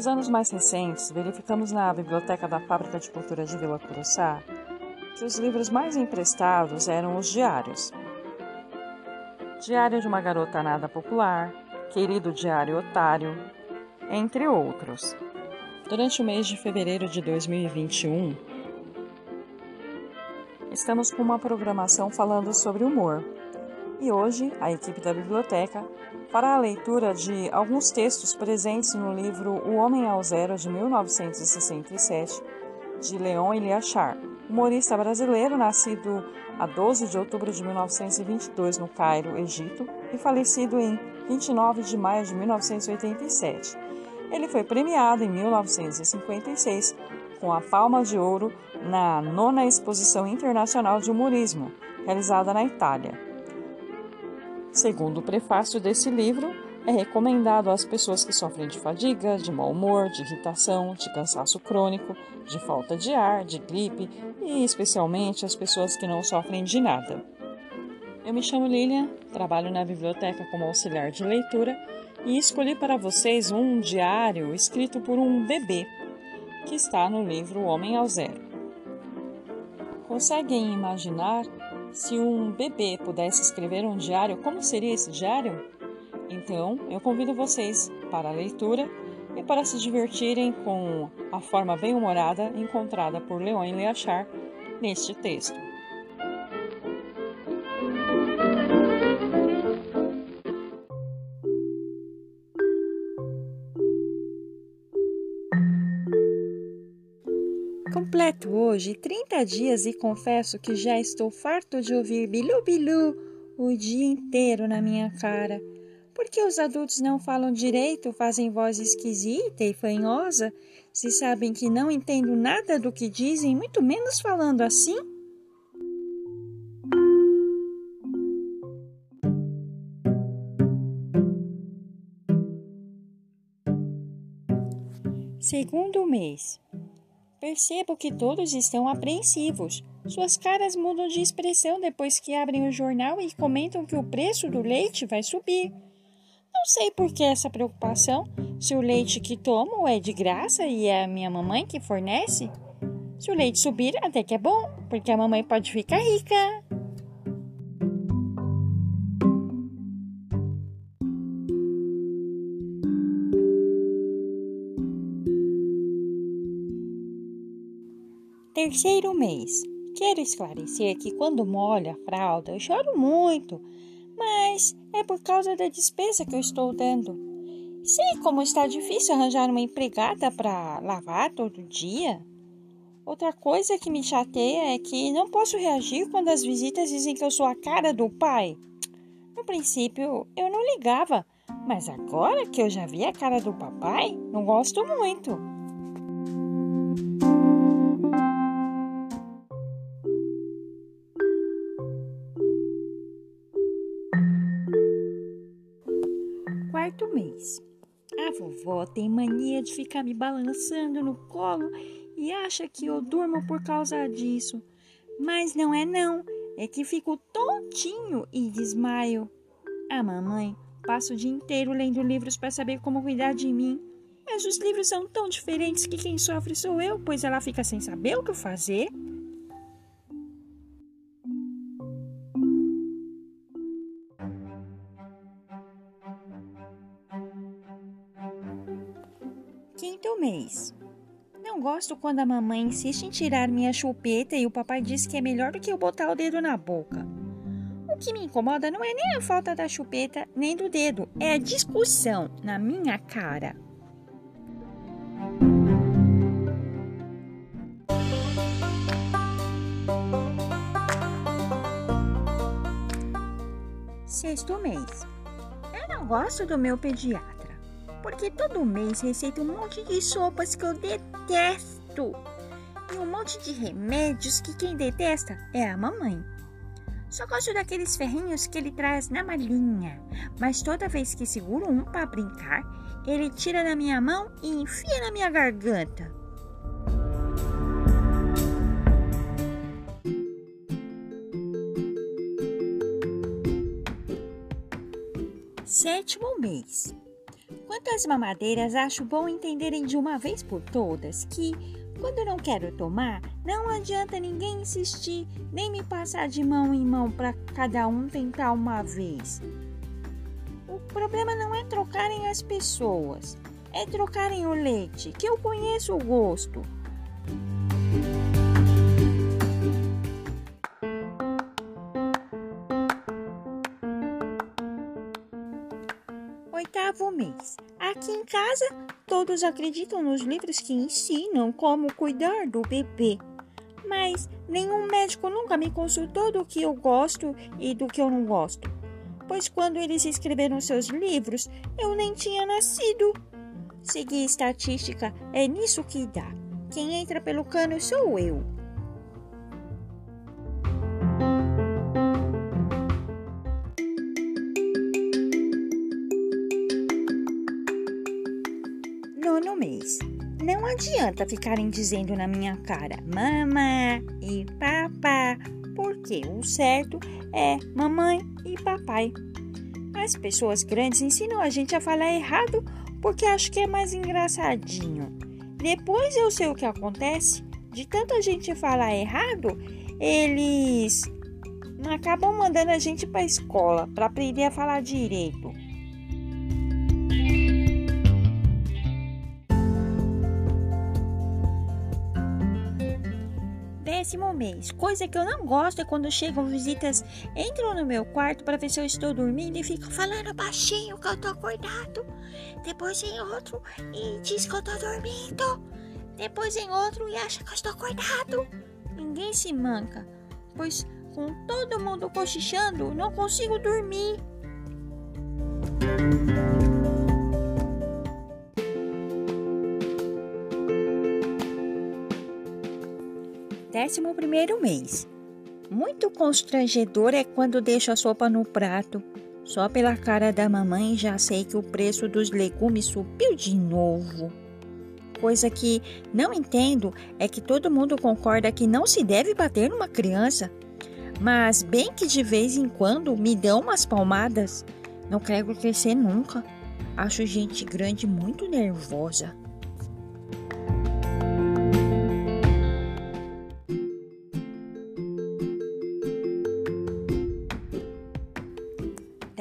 Nos anos mais recentes, verificamos na Biblioteca da Fábrica de Cultura de Vila Curuçá que os livros mais emprestados eram os diários. Diário de uma Garota Nada Popular, Querido Diário Otário, entre outros. Durante o mês de fevereiro de 2021, estamos com uma programação falando sobre humor. E hoje, a equipe da biblioteca fará a leitura de alguns textos presentes no livro O Homem ao Zero, de 1967, de Leon Eliachar, humorista brasileiro nascido a 12 de outubro de 1922 no Cairo, Egito, e falecido em 29 de maio de 1987. Ele foi premiado em 1956 com a Palma de Ouro na nona Exposição Internacional de Humorismo, realizada na Itália. Segundo o prefácio desse livro, é recomendado às pessoas que sofrem de fadiga, de mau humor, de irritação, de cansaço crônico, de falta de ar, de gripe e especialmente às pessoas que não sofrem de nada. Eu me chamo Lilian, trabalho na biblioteca como auxiliar de leitura e escolhi para vocês um diário escrito por um bebê que está no livro Homem ao Zero. Conseguem imaginar se um bebê pudesse escrever um diário, como seria esse diário? Então, eu convido vocês para a leitura e para se divertirem com a forma bem-humorada encontrada por Leon Leachar neste texto. Hoje 30 dias e confesso que já estou farto de ouvir bilu bilu o dia inteiro na minha cara. Porque os adultos não falam direito, fazem voz esquisita e fanhosa, se sabem que não entendo nada do que dizem, muito menos falando assim? Segundo mês. Percebo que todos estão apreensivos. Suas caras mudam de expressão depois que abrem o jornal e comentam que o preço do leite vai subir. Não sei por que essa preocupação, se o leite que tomo é de graça e é a minha mamãe que fornece. Se o leite subir, até que é bom, porque a mamãe pode ficar rica. Terceiro mês. Quero esclarecer que quando molho a fralda eu choro muito mas é por causa da despesa que eu estou dando. Sei como está difícil arranjar uma empregada para lavar todo dia. Outra coisa que me chateia é que não posso reagir quando as visitas dizem que eu sou a cara do pai. No princípio, eu não ligava, mas agora que eu já vi a cara do papai, não gosto muito. A vovó tem mania de ficar me balançando no colo e acha que eu durmo por causa disso. Mas não é não, é que fico tontinho e desmaio. A mamãe passa o dia inteiro lendo livros para saber como cuidar de mim. Mas os livros são tão diferentes que quem sofre sou eu, pois ela fica sem saber o que fazer. Mês. Não gosto quando a mamãe insiste em tirar minha chupeta e o papai diz que é melhor do que eu botar o dedo na boca. O que me incomoda não é nem a falta da chupeta nem do dedo, é a discussão na minha cara. Sexto mês. Eu não gosto do meu pediatra porque todo mês receita um monte de sopas que eu detesto e um monte de remédios que quem detesta é a mamãe. Só gosto daqueles ferrinhos que ele traz na malinha, mas toda vez que seguro um para brincar, ele tira da minha mão e enfia na minha garganta. Sétimo mês. Quanto às mamadeiras, acho bom entenderem de uma vez por todas que, quando não quero tomar, não adianta ninguém insistir nem me passar de mão em mão para cada um tentar uma vez. O problema não é trocarem as pessoas, é trocarem o leite, que eu conheço o gosto. Aqui em casa, todos acreditam nos livros que ensinam como cuidar do bebê. Mas nenhum médico nunca me consultou do que eu gosto e do que eu não gosto. Pois quando eles escreveram seus livros, eu nem tinha nascido. Seguir estatística é nisso que dá. Quem entra pelo cano sou eu. Adianta ficarem dizendo na minha cara mamã e papá, porque o certo é mamãe e papai. As pessoas grandes ensinam a gente a falar errado porque acho que é mais engraçadinho. Depois eu sei o que acontece. De tanta gente falar errado, eles acabam mandando a gente para a escola para aprender a falar direito. Décimo mês. Coisa que eu não gosto é quando chegam visitas, entram no meu quarto para ver se eu estou dormindo e ficam falando baixinho que eu tô acordado. Depois vem outro e diz que eu tô dormindo. Depois vem outro e acha que eu estou acordado. Ninguém se manca, pois com todo mundo cochichando, não consigo dormir. Décimo primeiro mês. Muito constrangedor é quando deixo a sopa no prato. Só pela cara da mamãe já sei que o preço dos legumes subiu de novo. Coisa que não entendo é que todo mundo concorda que não se deve bater numa criança. Mas bem que de vez em quando me dão umas palmadas. Não quero crescer nunca. Acho gente grande muito nervosa.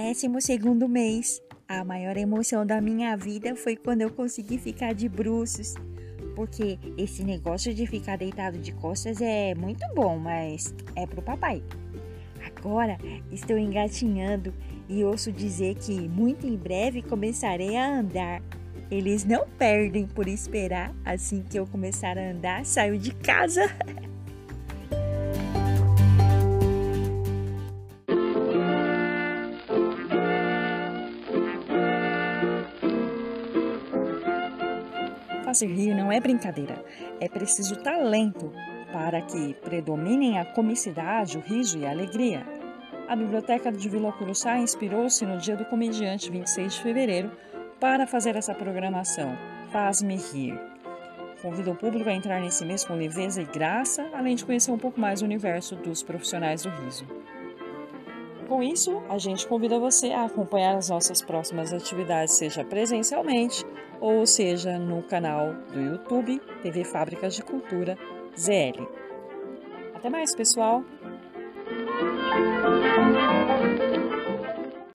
Décimo segundo mês. A maior emoção da minha vida foi quando eu consegui ficar de bruços. Porque esse negócio de ficar deitado de costas é muito bom, mas é pro papai. Agora estou engatinhando e ouço dizer que muito em breve começarei a andar. Eles não perdem por esperar. Assim que eu começar a andar, saio de casa. Fazer rir não é brincadeira, é preciso talento para que predominem a comicidade, o riso e a alegria. A Biblioteca de Vila Curuçá inspirou-se no dia do comediante 26 de fevereiro para fazer essa programação. Faz-me rir. Convido o público a entrar nesse mês com leveza e graça, além de conhecer um pouco mais o universo dos profissionais do riso. Com isso, a gente convida você a acompanhar as nossas próximas atividades, seja presencialmente ou seja no canal do YouTube TV Fábricas de Cultura ZL. Até mais, pessoal!